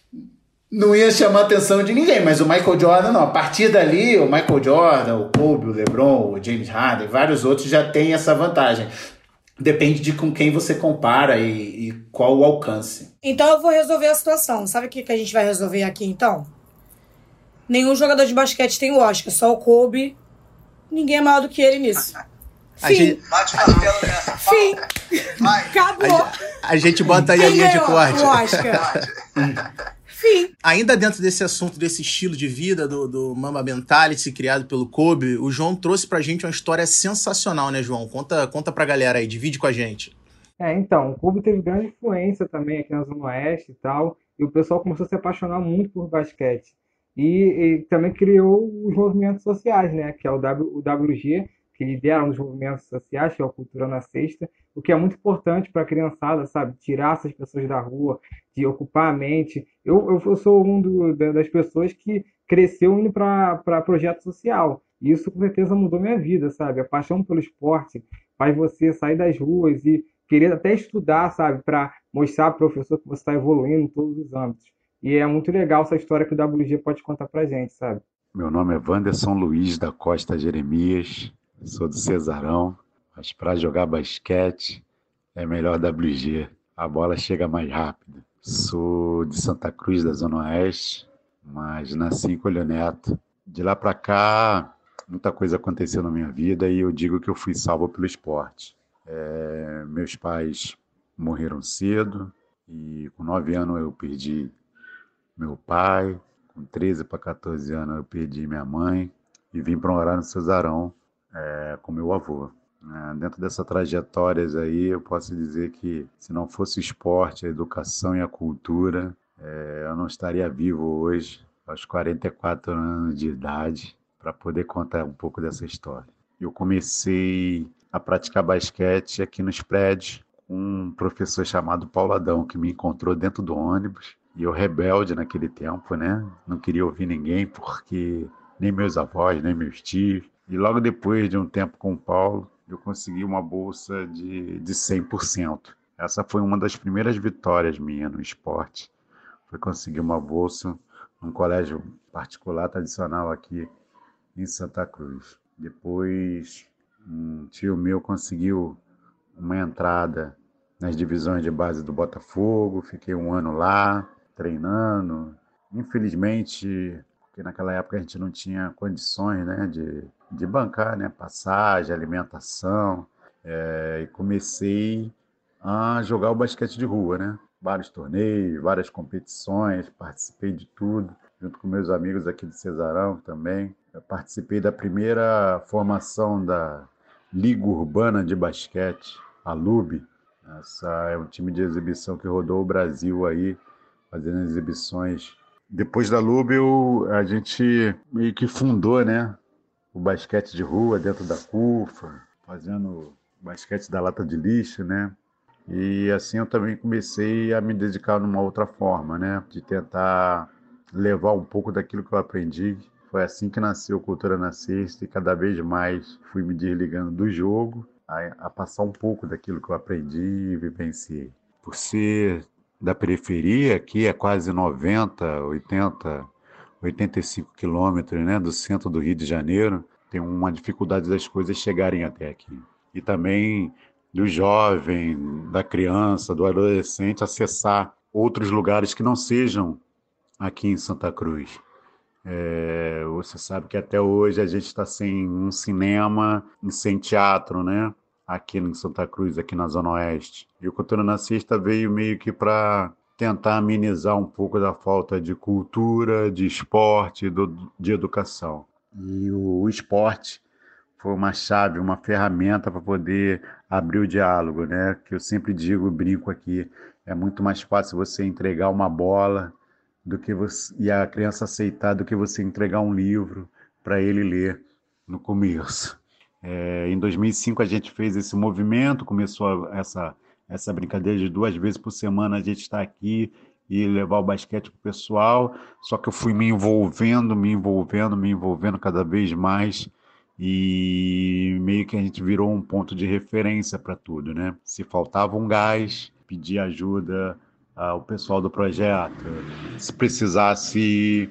não ia chamar a atenção de ninguém, mas o Michael Jordan não. A partir dali, o Michael Jordan, o Kobe, o LeBron, o James Harden, vários outros já têm essa vantagem. Depende de com quem você compara e, e, qual o alcance.
Então eu vou resolver a situação. Sabe o que, que a gente vai resolver aqui então? Nenhum jogador de basquete tem o Oscar, só o Kobe. Ninguém é maior do que ele nisso.
A Fim. gente...
Fim. Acabou.
A, a, gente bota aí a linha de corte.
O Oscar. Fim.
Ainda dentro desse assunto, desse estilo de vida do, do Mamba Mentality criado pelo Kobe, o João trouxe pra gente uma história sensacional, né, João? Conta, conta pra galera aí, divide com a gente.
É, então, o Kobe teve grande influência também aqui na Zona Oeste e tal, e o pessoal começou a se apaixonar muito por basquete. E, e também criou os movimentos sociais, né, que é o, w, o WG, que lidera os movimentos sociais, que é a Cultura na Sexta, o que é muito importante para a criançada, sabe? Tirar essas pessoas da rua, de ocupar a mente. Eu, eu sou um do, das pessoas que cresceu indo para projeto social. E isso com certeza mudou minha vida, sabe? A paixão pelo esporte faz você sair das ruas e querer até estudar, sabe? Para mostrar ao professor que você está evoluindo em todos os âmbitos. E é muito legal essa história que o WG pode contar para gente, sabe?
Meu nome é Wanderson Luiz da Costa Jeremias, sou do Cesarão, mas para jogar basquete é melhor WG. A bola chega mais rápido. Sou de Santa Cruz, da Zona Oeste, mas nasci em Colho. De lá para cá, muita coisa aconteceu na minha vida e eu digo que eu fui salvo pelo esporte. É, meus pais morreram cedo e com 9 anos eu perdi meu pai, com 13 para 14 anos eu perdi minha mãe e vim para morar no Cesarão é, com meu avô. É, dentro dessas trajetórias aí, eu posso dizer que se não fosse o esporte, a educação e a cultura, é, eu não estaria vivo hoje, aos 44 anos de idade, para poder contar um pouco dessa história. Eu comecei a praticar basquete aqui nos prédios com um professor chamado Paulo Adão, que me encontrou dentro do ônibus. E eu rebelde naquele tempo, né? Não queria ouvir ninguém, porque nem meus avós, nem meus tios, e logo depois de um tempo com o Paulo, eu consegui uma bolsa de, de 100%. Essa foi uma das primeiras vitórias minha no esporte. Foi conseguir uma bolsa num colégio particular tradicional aqui em Santa Cruz. Depois, um tio meu conseguiu uma entrada nas divisões de base do Botafogo. Fiquei um ano lá, treinando. Infelizmente, porque naquela época a gente não tinha condições né, de de bancar, né? Passagem, alimentação. É, e comecei a jogar o basquete de rua, né? Vários torneios, várias competições, participei de tudo, junto com meus amigos aqui de Cesarão também. Eu participei da primeira formação da Liga Urbana de Basquete, a LUB, Essa é um time de exibição que rodou o Brasil aí, fazendo exibições. Depois da Lubel, a gente meio que fundou, né? O basquete de rua dentro da CUFA, fazendo basquete da lata de lixo, né? E assim eu também comecei a me dedicar numa outra forma, né? De tentar levar um pouco daquilo que eu aprendi. Foi assim que nasceu Cultura na Sexta e cada vez mais fui me desligando do jogo a, a passar um pouco daquilo que eu aprendi e vivenciei. Por ser da periferia, aqui é quase 90, 80, 85 quilômetros né, do centro do Rio de Janeiro, tem uma dificuldade das coisas chegarem até aqui. E também do jovem, da criança, do adolescente acessar outros lugares que não sejam aqui em Santa Cruz. É, você sabe que até hoje a gente está sem um cinema e sem teatro, né? Aqui em Santa Cruz, aqui na Zona Oeste. E o Cultura Nacista veio meio que para tentar amenizar um pouco da falta de cultura, de esporte, do, de educação. E o, o esporte foi uma chave, uma ferramenta para poder abrir o diálogo, né? Que eu sempre digo, brinco aqui, é muito mais fácil você entregar uma bola do que você, e a criança aceitar do que você entregar um livro para ele ler no começo. É, em 2005 a gente fez esse movimento, começou essa essa brincadeira de duas vezes por semana a gente está aqui e levar o basquete para o pessoal. Só que eu fui me envolvendo, me envolvendo, me envolvendo cada vez mais e meio que a gente virou um ponto de referência para tudo, né? Se faltava um gás, pedir ajuda ao pessoal do projeto. Se precisasse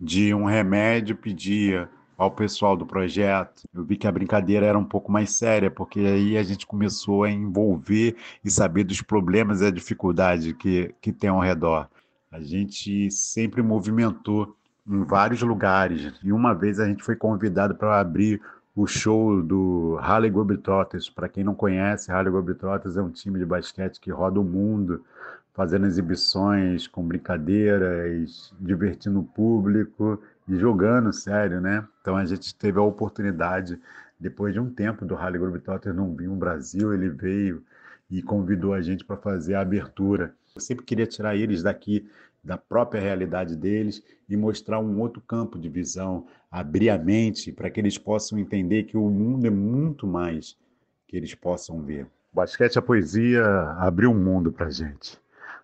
de um remédio, pedia ao pessoal do projeto. Eu vi que a brincadeira era um pouco mais séria, porque aí a gente começou a envolver e saber dos problemas e a dificuldade que, que tem ao redor. A gente sempre movimentou em vários lugares. E uma vez a gente foi convidado para abrir o show do Harley Globetrotters. Para quem não conhece, Harley Globetrotters é um time de basquete que roda o mundo, fazendo exibições com brincadeiras, divertindo o público e jogando sério, né? Então a gente teve a oportunidade, depois de um tempo do Harley Globetrotters não vir no Brasil, ele veio e convidou a gente para fazer a abertura. Eu sempre queria tirar eles daqui da própria realidade deles e mostrar um outro campo de visão, abrir a mente para que eles possam entender que o mundo é muito mais que eles possam ver. Basquete, a poesia abriu um mundo para a gente.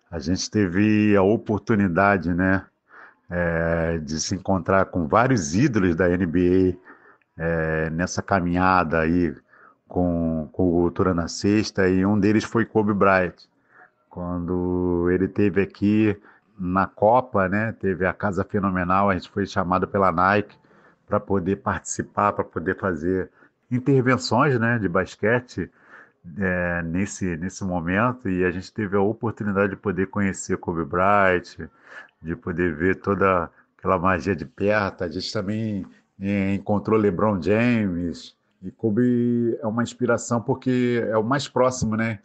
A gente teve a oportunidade, né, é, de se encontrar com vários ídolos da NBA é, nessa caminhada aí com, com o Cultura na Sexta, e um deles foi Kobe Bryant. Quando ele teve aqui, na Copa, né? Teve a Casa Fenomenal, a gente foi chamado pela Nike para poder participar, para poder fazer intervenções, né, de basquete é, nesse nesse momento e a gente teve a oportunidade de poder conhecer Kobe Bryant, de poder ver toda aquela magia de perto. A gente também é, encontrou LeBron James e Kobe é uma inspiração porque é o mais próximo, né?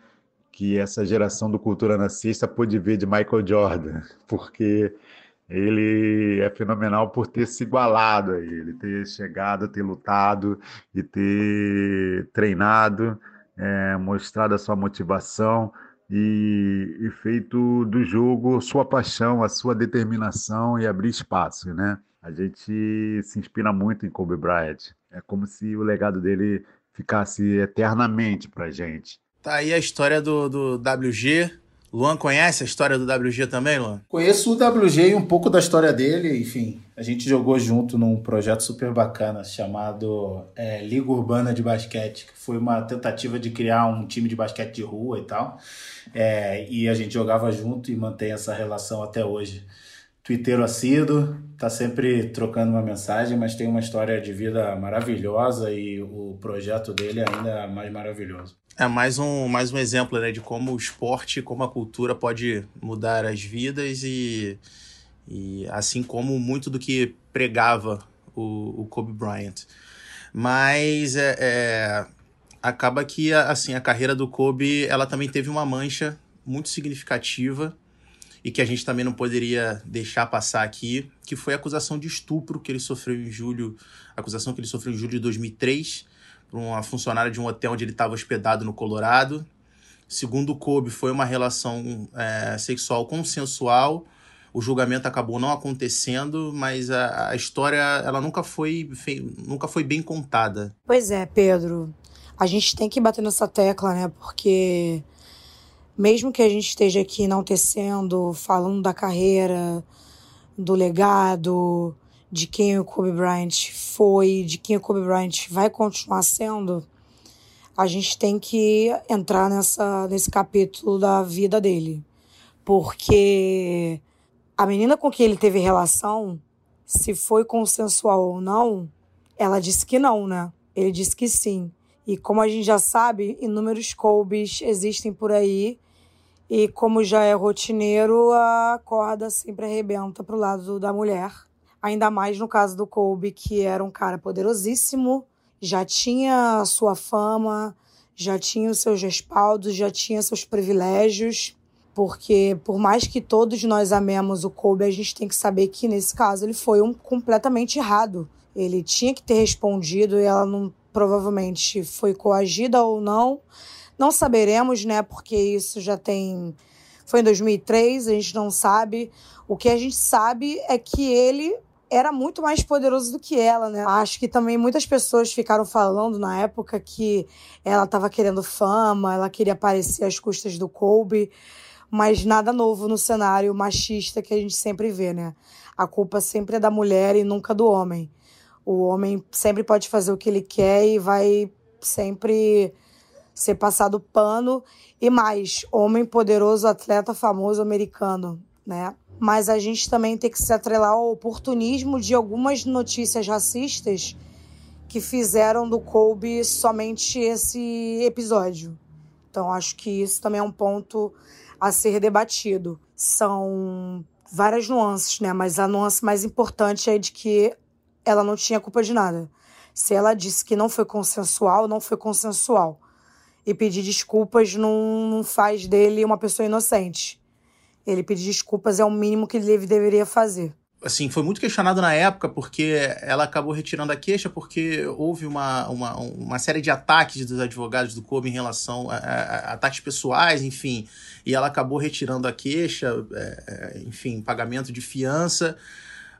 que essa geração do Cultura na Sexta pôde ver de Michael Jordan, porque ele é fenomenal por ter se igualado a ele, ter chegado, ter lutado e ter treinado, é, mostrado a sua motivação e, e, feito do jogo sua paixão, a sua determinação e abrir espaço, né? A gente se inspira muito em Kobe Bryant. É como se o legado dele ficasse eternamente para gente.
Tá aí a história do, do WG. Luan conhece a história do WG também, Luan?
Conheço o WG e um pouco da história dele, enfim. A gente jogou junto num projeto super bacana chamado é, Liga Urbana de Basquete, que foi uma tentativa de criar um time de basquete de rua e tal. É, e a gente jogava junto e mantém essa relação até hoje. Twitteiro assíduo, tá sempre trocando uma mensagem, mas tem uma história de vida maravilhosa e o projeto dele é ainda mais maravilhoso.
É mais um, mais um exemplo né, de como o esporte, como a cultura pode mudar as vidas e, e assim como muito do que pregava o, o Kobe Bryant. Mas é, é, acaba que assim a carreira do Kobe ela também teve uma mancha muito significativa e que a gente também não poderia deixar passar aqui, que foi a acusação de estupro que ele sofreu em julho, acusação que ele sofreu em julho de 2003 para uma funcionária de um hotel onde ele estava hospedado no Colorado. segundo Kobe, foi uma relação é, sexual consensual. O julgamento acabou não acontecendo, mas a, a história ela nunca foi, nunca foi bem contada.
Pois é, Pedro. A gente tem que bater nessa tecla, né? Porque mesmo que a gente esteja aqui enaltecendo, falando da carreira, do legado, de quem o Kobe Bryant foi, de quem o Kobe Bryant vai continuar sendo, a gente tem que entrar nessa, nesse capítulo da vida dele. Porque a menina com quem ele teve relação, se foi consensual ou não, ela disse que não, né? Ele disse que sim. E como a gente já sabe, inúmeros Colbys existem por aí e como já é rotineiro, a corda sempre arrebenta pro lado da mulher. Ainda mais no caso do Colby, que era um cara poderosíssimo, já tinha sua fama, já tinha os seus respaldos, já tinha seus privilégios. Porque, por mais que todos nós amemos o Colby, a gente tem que saber que, nesse caso, ele foi um completamente errado. Ele tinha que ter respondido e ela não provavelmente foi coagida ou não não saberemos, né? Porque isso já tem. Foi em 2003, a gente não sabe. O que a gente sabe é que ele era muito mais poderoso do que ela, né? Acho que também muitas pessoas ficaram falando na época que ela estava querendo fama, ela queria aparecer às custas do Kobe, mas nada novo no cenário machista que a gente sempre vê, né? A culpa sempre é da mulher e nunca do homem. O homem sempre pode fazer o que ele quer e vai sempre ser passado pano e mais homem poderoso, atleta famoso americano, né? Mas a gente também tem que se atrelar ao oportunismo de algumas notícias racistas que fizeram do Kobe somente esse episódio. Então acho que isso também é um ponto a ser debatido. São várias nuances, né? Mas a nuance mais importante é de que ela não tinha culpa de nada. Se ela disse que não foi consensual, não foi consensual e pedir desculpas não, não faz dele uma pessoa inocente. Ele pedir desculpas é o mínimo que ele deveria fazer.
Assim, foi muito questionado na época porque ela acabou retirando a queixa porque houve uma, uma, uma série de ataques dos advogados do Kobe em relação a, a, a ataques pessoais, enfim. E ela acabou retirando a queixa, é, é enfim, pagamento de fiança.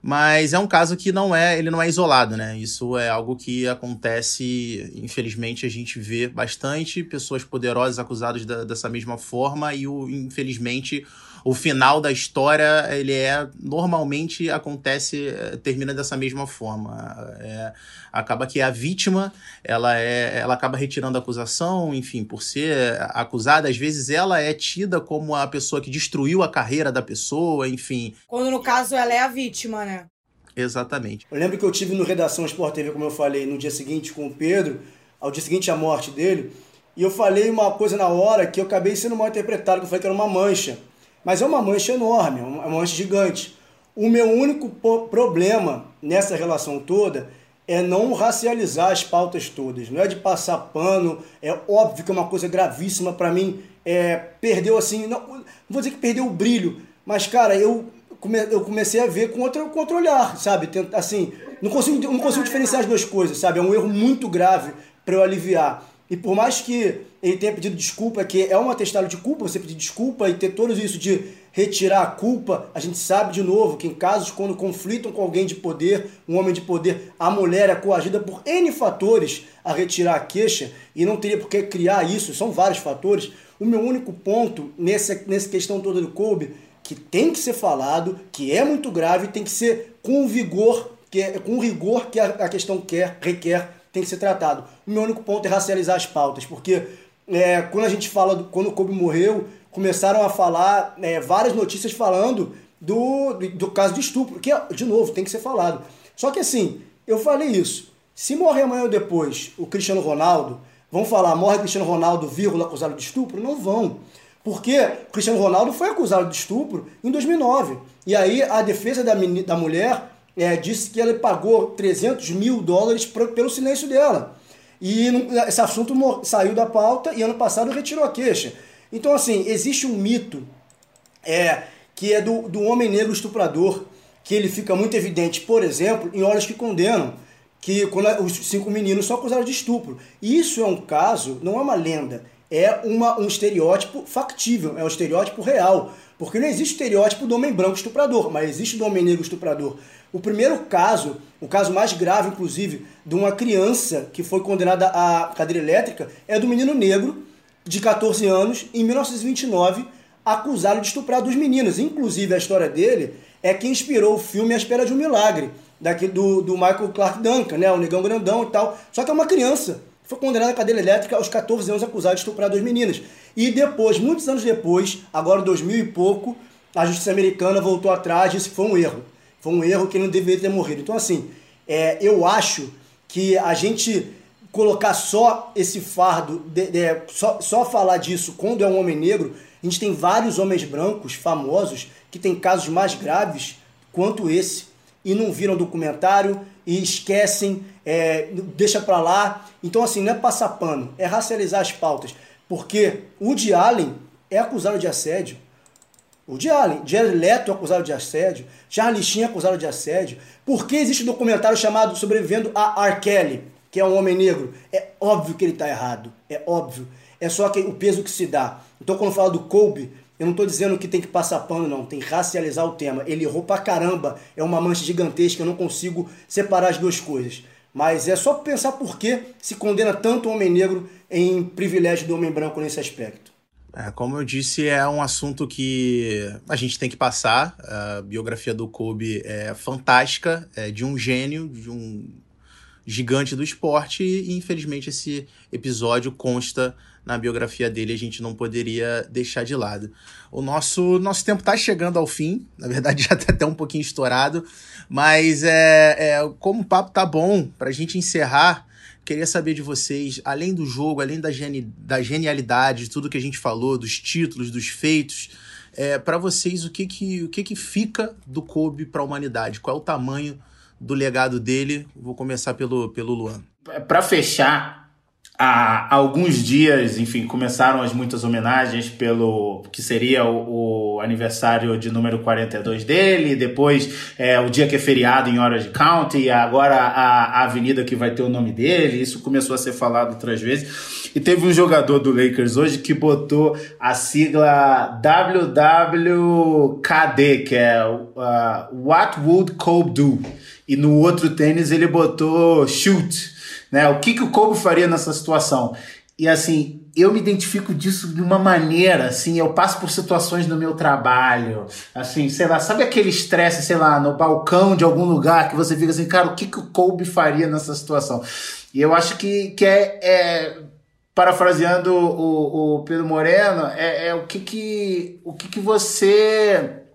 Mas é um caso que não é, ele não é isolado, né? Isso é algo que acontece, infelizmente a gente vê bastante pessoas poderosas acusadas da, dessa mesma forma e o, infelizmente o final da história ele é normalmente acontece eh, termina dessa mesma forma. É, acaba que a vítima ela é ela acaba retirando a acusação enfim por ser acusada às vezes ela é tida como a pessoa que destruiu a carreira da pessoa enfim.
Quando no caso ela é a vítima né
exatamente
eu lembro que eu tive no redação Sport TV como eu falei no dia seguinte com o Pedro ao dia seguinte a morte dele e eu falei uma coisa na hora que eu acabei sendo mal interpretado que eu falei que era uma mancha mas é uma mancha enorme, é uma mancha gigante. O meu único problema nessa relação toda é não racializar as pautas todas. Não é de passar pano, é óbvio que é uma coisa gravíssima para mim. É, perdeu assim, não, não, vou dizer que perdeu o brilho, mas cara, eu, come, eu comecei a ver com outro, com outro olhar, sabe? Assim, não consigo, não consigo diferenciar as duas coisas, sabe? É um erro muito grave para eu aliviar. E por mais que ele tenha pedido desculpa, que é um atestado de culpa, você pedir desculpa e ter todo isso de retirar a culpa, a gente sabe de novo que em casos quando conflitam com alguém de poder, um homem de poder, a mulher é coagida por N fatores a retirar a queixa e não teria por que criar isso, são vários fatores. O meu único ponto nessa, nessa questão toda do Kobe, que tem que ser falado, que é muito grave, tem que ser com vigor, que é, com rigor que a, a questão quer, requer tem que ser tratado. O meu único ponto é racializar as pautas, porque é, quando a gente fala, do, quando o Kobe morreu, começaram a falar é, várias notícias falando do, do, do, caso de estupro, que, de novo, tem que ser falado. Só que assim, eu falei isso. Se morrer amanhã ou depois o Cristiano Ronaldo, vão falar, morre Cristiano Ronaldo, vírgula, acusado de estupro? Não vão. Porque o Cristiano Ronaldo foi acusado de estupro em 2009. E aí a defesa da, da mulher é, disse que ela pagou 300 mil dólares pra, pelo silêncio dela. E esse assunto saiu da pauta e ano passado retirou a queixa. Então, assim, existe um mito é, que é do, do homem negro estuprador, que ele fica muito evidente, por exemplo, em Olhos que Condenam, que quando os cinco meninos são acusados de estupro. Isso é um caso, não é uma lenda, é uma, um estereótipo factível, é um estereótipo real. Porque não existe estereótipo do homem branco estuprador, mas existe do homem negro estuprador. O primeiro caso, o caso mais grave, inclusive, de uma criança que foi condenada à cadeira elétrica, é do menino negro, de 14 anos, em 1929, acusado de estuprar duas meninas. Inclusive, a história dele é que inspirou o filme A Espera de um Milagre, daqui do, do Michael Clark Duncan, né? O negão grandão e tal. Só que é uma criança. Foi condenada à cadeira elétrica aos 14 anos, acusado de estuprar duas meninas. E depois, muitos anos depois, agora 2000 e pouco, a justiça americana voltou atrás e disse que foi um erro. Foi um erro que ele não deveria ter morrido. Então, assim, é, eu acho que a gente colocar só esse fardo, de, de, só, só falar disso quando é um homem negro, a gente tem vários homens brancos famosos que têm casos mais graves quanto esse e não viram documentário e esquecem, é, deixa pra lá. Então, assim, não é passar pano, é racializar as pautas. Porque o de Allen é acusado de assédio. O de Allen, Jared Leto é acusado de assédio, Charlie Sheen é acusado de assédio. Por que existe um documentário chamado Sobrevivendo a R. Kelly, que é um homem negro? É óbvio que ele está errado, é óbvio. É só que o peso que se dá. Então, quando eu falo do Kobe, eu não estou dizendo que tem que passar pano, não. Tem que racializar o tema. Ele errou pra caramba. É uma mancha gigantesca. Eu não consigo separar as duas coisas. Mas é só pensar por que se condena tanto o homem negro em privilégio do homem branco nesse aspecto.
É, como eu disse, é um assunto que a gente tem que passar. A biografia do Kobe é fantástica, é de um gênio, de um gigante do esporte, e infelizmente esse episódio consta na biografia dele, a gente não poderia deixar de lado. O nosso, nosso tempo está chegando ao fim, na verdade já está até um pouquinho estourado, mas é, é como o papo tá bom, para a gente encerrar, Queria saber de vocês, além do jogo, além da, geni da genialidade, de tudo que a gente falou, dos títulos, dos feitos, é, para vocês, o que que, o que que fica do Kobe para a humanidade? Qual é o tamanho do legado dele? Vou começar pelo, pelo Luan.
Para fechar, há alguns dias, enfim, começaram as muitas homenagens pelo que seria o, o aniversário de número 42 dele, depois é, o dia que é feriado em Orange County, agora a, a avenida que vai ter o nome dele, isso começou a ser falado outras vezes. E teve um jogador do Lakers hoje que botou a sigla WWKD, que é uh, What Would Kobe Do? E no outro tênis ele botou Shoot né? O que, que o Kobe faria nessa situação? E assim, eu me identifico disso de uma maneira, assim, eu passo por situações no meu trabalho, assim, sei lá, sabe aquele estresse, sei lá, no balcão de algum lugar que você fica assim, cara, o que, que o Kobe faria nessa situação? E eu acho que, que é, é parafraseando o, o Pedro Moreno, é, é o que que, o que que você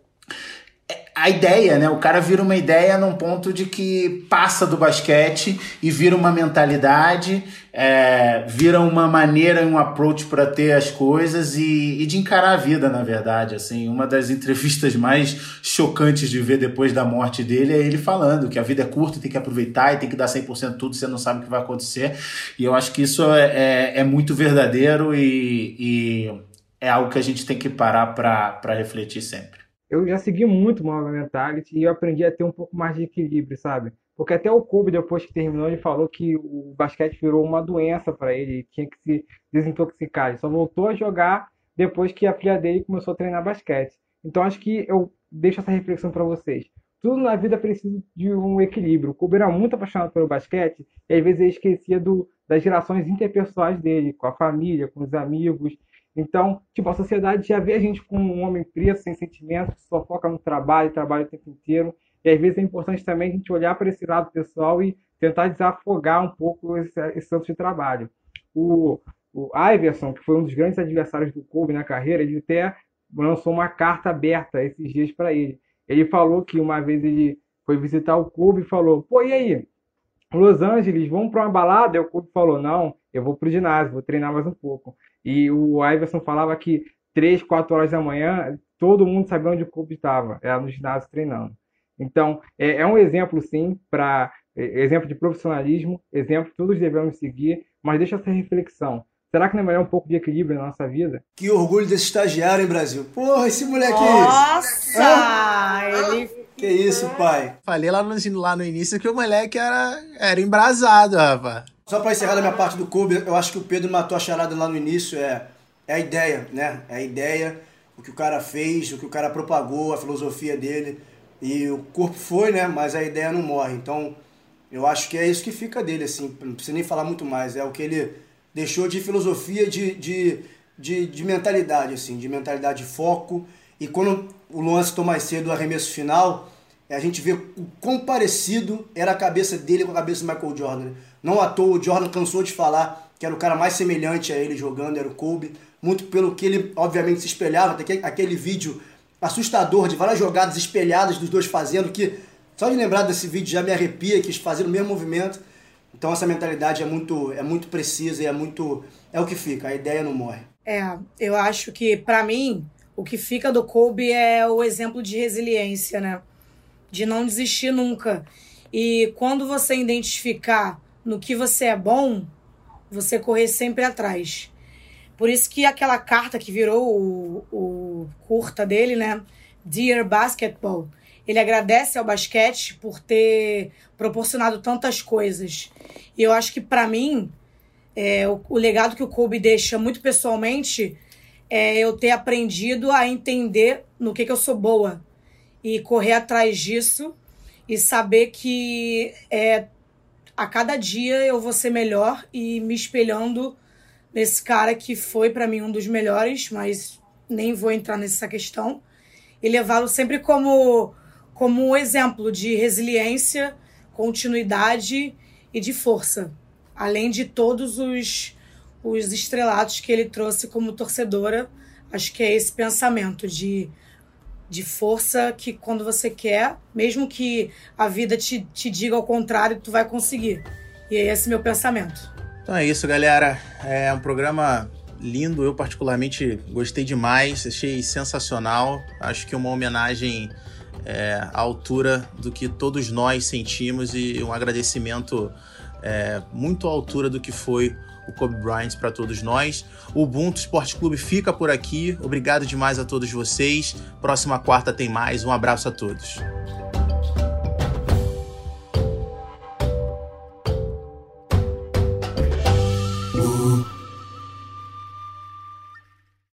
a ideia, né? O cara vira uma ideia num ponto de que passa do basquete e vira uma mentalidade, é, vira uma maneira, um approach para ter as coisas e, e, de encarar a vida, na verdade. Assim, uma das entrevistas mais chocantes de ver depois da morte dele é ele falando que a vida é curta, tem que aproveitar e tem que dar 100% tudo, você não sabe o que vai acontecer. E eu acho que isso é, é, é muito verdadeiro e, e é algo que a gente tem que parar para refletir sempre
eu já segui muito o Mamba Mentality e eu aprendi a ter um pouco mais de equilíbrio, sabe? Porque até o Kobe, depois que terminou, ele falou que o basquete virou uma doença para ele, ele tinha que se desintoxicar. Ele só voltou a jogar depois que a filha dele começou a treinar basquete. Então acho que eu deixo essa reflexão para vocês. Tudo na vida precisa de um equilíbrio. O Kobe era muito apaixonado pelo basquete e às vezes ele esquecia do, das relações interpessoais dele, com a família, com os amigos. Então, tipo, a sociedade já vê a gente como um homem preso, sem sentimentos, que só foca no trabalho, trabalha o tempo inteiro. E às vezes é importante também a gente olhar para esse lado pessoal e tentar desafogar um pouco esse, esse tanto de trabalho. O, o Iverson, que foi um dos grandes adversários do Kobe na carreira, ele até lançou uma carta aberta esses dias para ele. Ele falou que uma vez ele foi visitar o Kobe e falou: pô, e aí? Los Angeles, vamos para uma balada? E o Kobe falou: não, eu vou para o ginásio, vou treinar mais um pouco. E o Iverson falava que 3, 4 horas da manhã, todo mundo sabia onde o Kobe estava, era no ginásio treinando. Então, é, é um exemplo, sim, para é, exemplo de profissionalismo, exemplo que todos devemos seguir, mas deixa essa reflexão. Será que não é melhor um pouco de equilíbrio na nossa vida?
Que orgulho desse estagiário, hein, Brasil? Porra, esse moleque
Nossa! Ah, ele...
Que isso, pai?
Falei lá no, lá no início que o moleque era, era embrasado, rapaz.
Só para encerrar a minha parte do Kobe, eu acho que o Pedro matou a charada lá no início, é, é a ideia, né? É a ideia, o que o cara fez, o que o cara propagou, a filosofia dele. E o corpo foi, né? Mas a ideia não morre. Então, eu acho que é isso que fica dele, assim. Não precisa nem falar muito mais. É o que ele deixou de filosofia, de, de, de, de mentalidade, assim. De mentalidade de foco. E quando o Luan citou mais cedo o arremesso final, a gente vê o quão parecido era a cabeça dele com a cabeça do Michael Jordan. Não à toa, o Jordan cansou de falar que era o cara mais semelhante a ele jogando, era o Kobe. Muito pelo que ele, obviamente, se espelhava. Tem aquele vídeo assustador de várias jogadas espelhadas dos dois fazendo, que só de lembrar desse vídeo já me arrepia, que fazendo o mesmo movimento. Então essa mentalidade é muito, é muito precisa e é muito. É o que fica, a ideia não morre.
É, eu acho que, para mim, o que fica do Kobe é o exemplo de resiliência, né? De não desistir nunca. E quando você identificar no que você é bom, você correr sempre atrás. Por isso que aquela carta que virou o, o curta dele, né? Dear Basketball, ele agradece ao basquete por ter proporcionado tantas coisas. E eu acho que, para mim, é, o, o, legado que o Kobe deixa muito pessoalmente é eu ter aprendido a entender no que, que eu sou boa e correr atrás disso e saber que é, a cada dia eu vou ser melhor e me espelhando nesse cara que foi para mim um dos melhores, mas nem vou entrar nessa questão, e levá-lo sempre como como um exemplo de resiliência, continuidade e de força, além de todos os, os estrelatos que ele trouxe como torcedora. Acho que é esse pensamento de, de força que quando você quer, mesmo que a vida te, te diga ao contrário, tu vai conseguir. E é esse meu pensamento.
Então é isso, galera. É um programa lindo. Eu, particularmente, gostei demais. Achei sensacional. Acho que uma homenagem é, à altura do que todos nós sentimos e um agradecimento é, muito à altura do que foi o Kobe Bryant para todos nós. O Ubuntu Esporte Clube fica por aqui. Obrigado demais a todos vocês. Próxima quarta tem mais. Um abraço a todos.